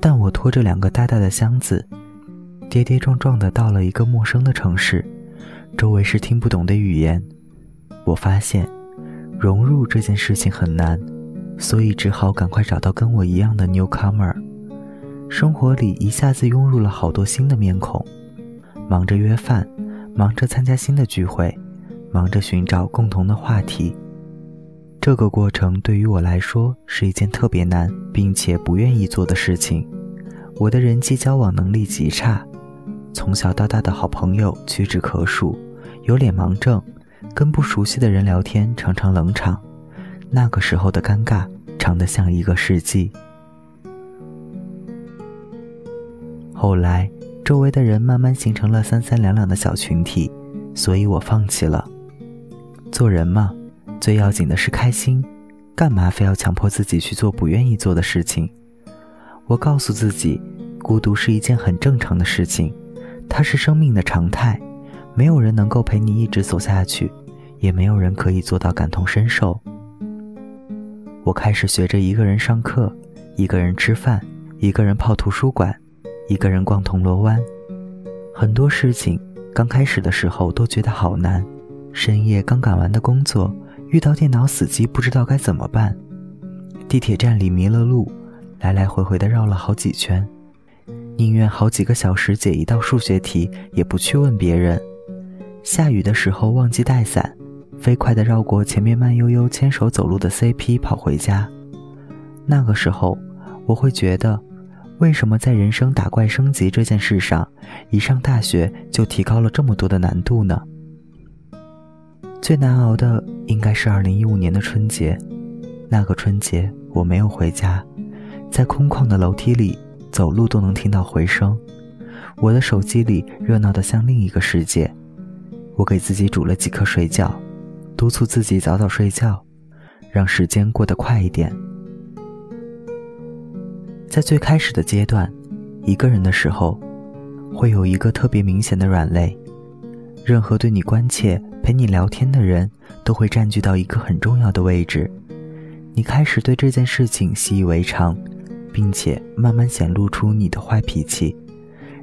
但我拖着两个大大的箱子，跌跌撞撞的到了一个陌生的城市，周围是听不懂的语言。我发现，融入这件事情很难，所以只好赶快找到跟我一样的 newcomer。生活里一下子涌入了好多新的面孔，忙着约饭，忙着参加新的聚会，忙着寻找共同的话题。这个过程对于我来说是一件特别难并且不愿意做的事情。我的人际交往能力极差，从小到大的好朋友屈指可数，有脸盲症，跟不熟悉的人聊天常常冷场。那个时候的尴尬长得像一个世纪。后来，周围的人慢慢形成了三三两两的小群体，所以我放弃了。做人嘛。最要紧的是开心，干嘛非要强迫自己去做不愿意做的事情？我告诉自己，孤独是一件很正常的事情，它是生命的常态，没有人能够陪你一直走下去，也没有人可以做到感同身受。我开始学着一个人上课，一个人吃饭，一个人泡图书馆，一个人逛铜锣湾。很多事情刚开始的时候都觉得好难，深夜刚赶完的工作。遇到电脑死机，不知道该怎么办。地铁站里迷了路，来来回回的绕了好几圈，宁愿好几个小时解一道数学题，也不去问别人。下雨的时候忘记带伞，飞快的绕过前面慢悠悠牵手走路的 CP 跑回家。那个时候，我会觉得，为什么在人生打怪升级这件事上，一上大学就提高了这么多的难度呢？最难熬的应该是二零一五年的春节，那个春节我没有回家，在空旷的楼梯里走路都能听到回声，我的手机里热闹的像另一个世界。我给自己煮了几颗水饺，督促自己早早睡觉，让时间过得快一点。在最开始的阶段，一个人的时候，会有一个特别明显的软肋，任何对你关切。陪你聊天的人都会占据到一个很重要的位置，你开始对这件事情习以为常，并且慢慢显露出你的坏脾气，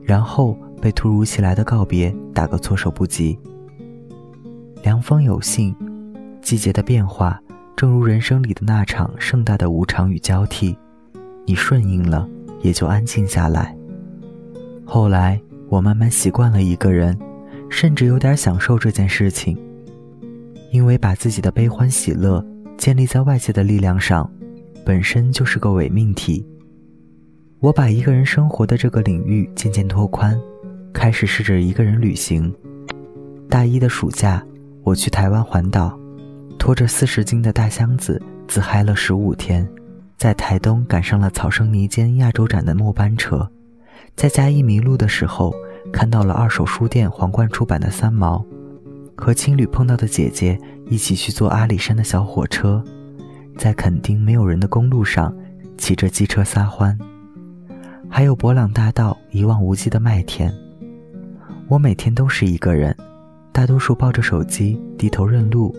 然后被突如其来的告别打个措手不及。凉风有信，季节的变化，正如人生里的那场盛大的无常与交替，你顺应了，也就安静下来。后来，我慢慢习惯了一个人。甚至有点享受这件事情，因为把自己的悲欢喜乐建立在外界的力量上，本身就是个伪命题。我把一个人生活的这个领域渐渐拓宽，开始试着一个人旅行。大一的暑假，我去台湾环岛，拖着四十斤的大箱子，自嗨了十五天，在台东赶上了草生泥间亚洲展的末班车，在嘉义迷路的时候。看到了二手书店皇冠出版的《三毛》，和青旅碰到的姐姐一起去坐阿里山的小火车，在垦丁没有人的公路上骑着机车撒欢，还有博朗大道一望无际的麦田。我每天都是一个人，大多数抱着手机低头认路，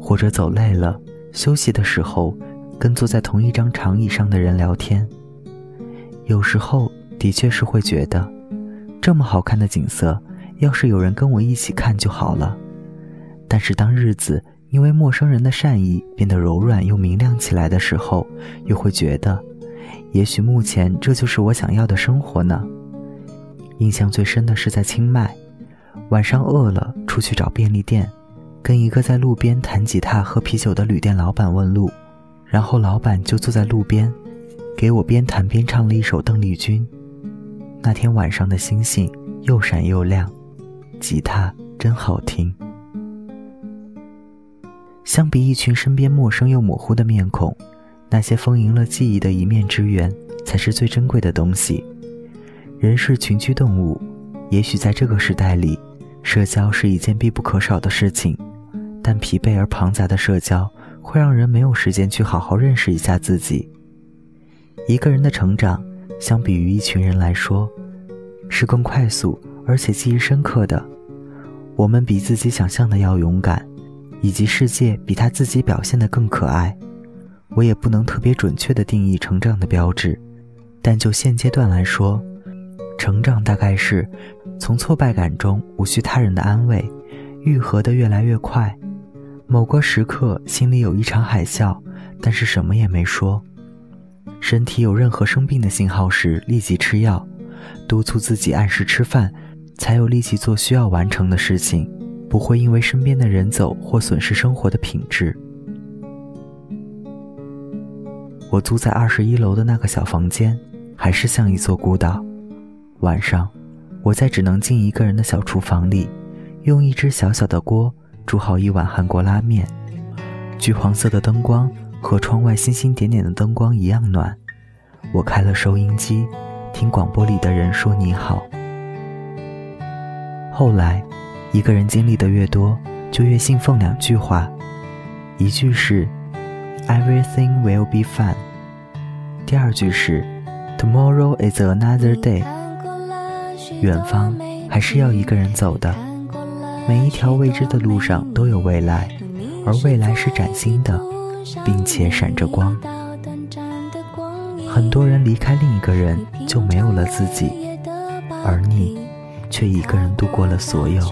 或者走累了休息的时候，跟坐在同一张长椅上的人聊天。有时候的确是会觉得。这么好看的景色，要是有人跟我一起看就好了。但是当日子因为陌生人的善意变得柔软又明亮起来的时候，又会觉得，也许目前这就是我想要的生活呢。印象最深的是在清迈，晚上饿了出去找便利店，跟一个在路边弹吉他喝啤酒的旅店老板问路，然后老板就坐在路边，给我边弹边唱了一首邓丽君。那天晚上的星星又闪又亮，吉他真好听。相比一群身边陌生又模糊的面孔，那些丰盈了记忆的一面之缘才是最珍贵的东西。人是群居动物，也许在这个时代里，社交是一件必不可少的事情，但疲惫而庞杂的社交会让人没有时间去好好认识一下自己。一个人的成长。相比于一群人来说，是更快速而且记忆深刻的。我们比自己想象的要勇敢，以及世界比他自己表现的更可爱。我也不能特别准确的定义成长的标志，但就现阶段来说，成长大概是从挫败感中无需他人的安慰，愈合的越来越快。某个时刻心里有一场海啸，但是什么也没说。身体有任何生病的信号时，立即吃药，督促自己按时吃饭，才有力气做需要完成的事情，不会因为身边的人走或损失生活的品质。我租在二十一楼的那个小房间，还是像一座孤岛。晚上，我在只能进一个人的小厨房里，用一只小小的锅煮好一碗韩国拉面。橘黄色的灯光和窗外星星点点的灯光一样暖。我开了收音机，听广播里的人说你好。后来，一个人经历的越多，就越信奉两句话，一句是。Everything will be fine。第二句是，Tomorrow is another day。远方还是要一个人走的，每一条未知的路上都有未来，而未来是崭新的，并且闪着光。很多人离开另一个人就没有了自己，而你却一个人度过了所有。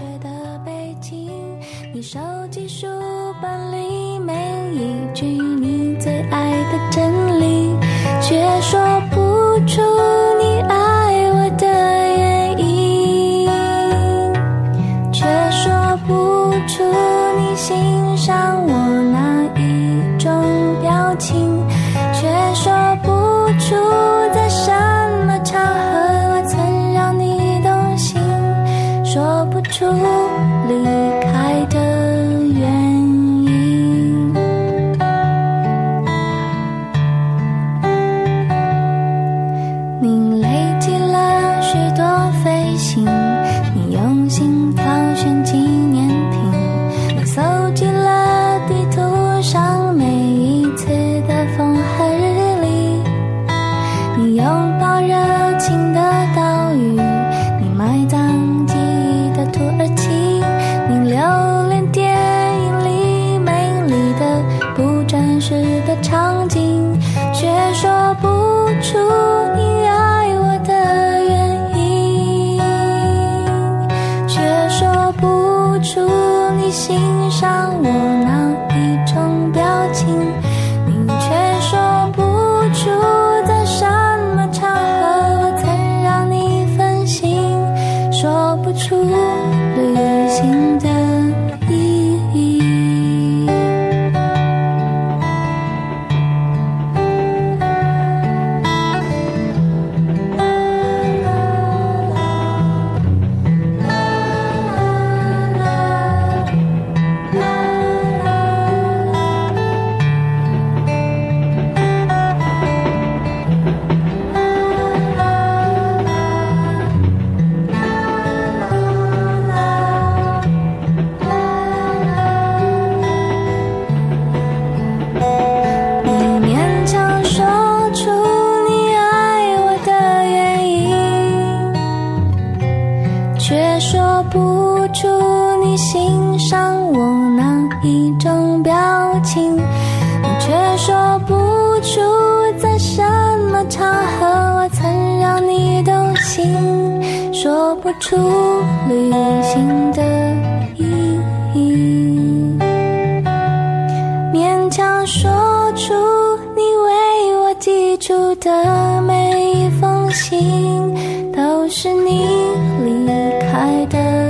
却说不出曾让你动心说不出旅行的意义，勉强说出你为我寄出的每一封信，都是你离开的。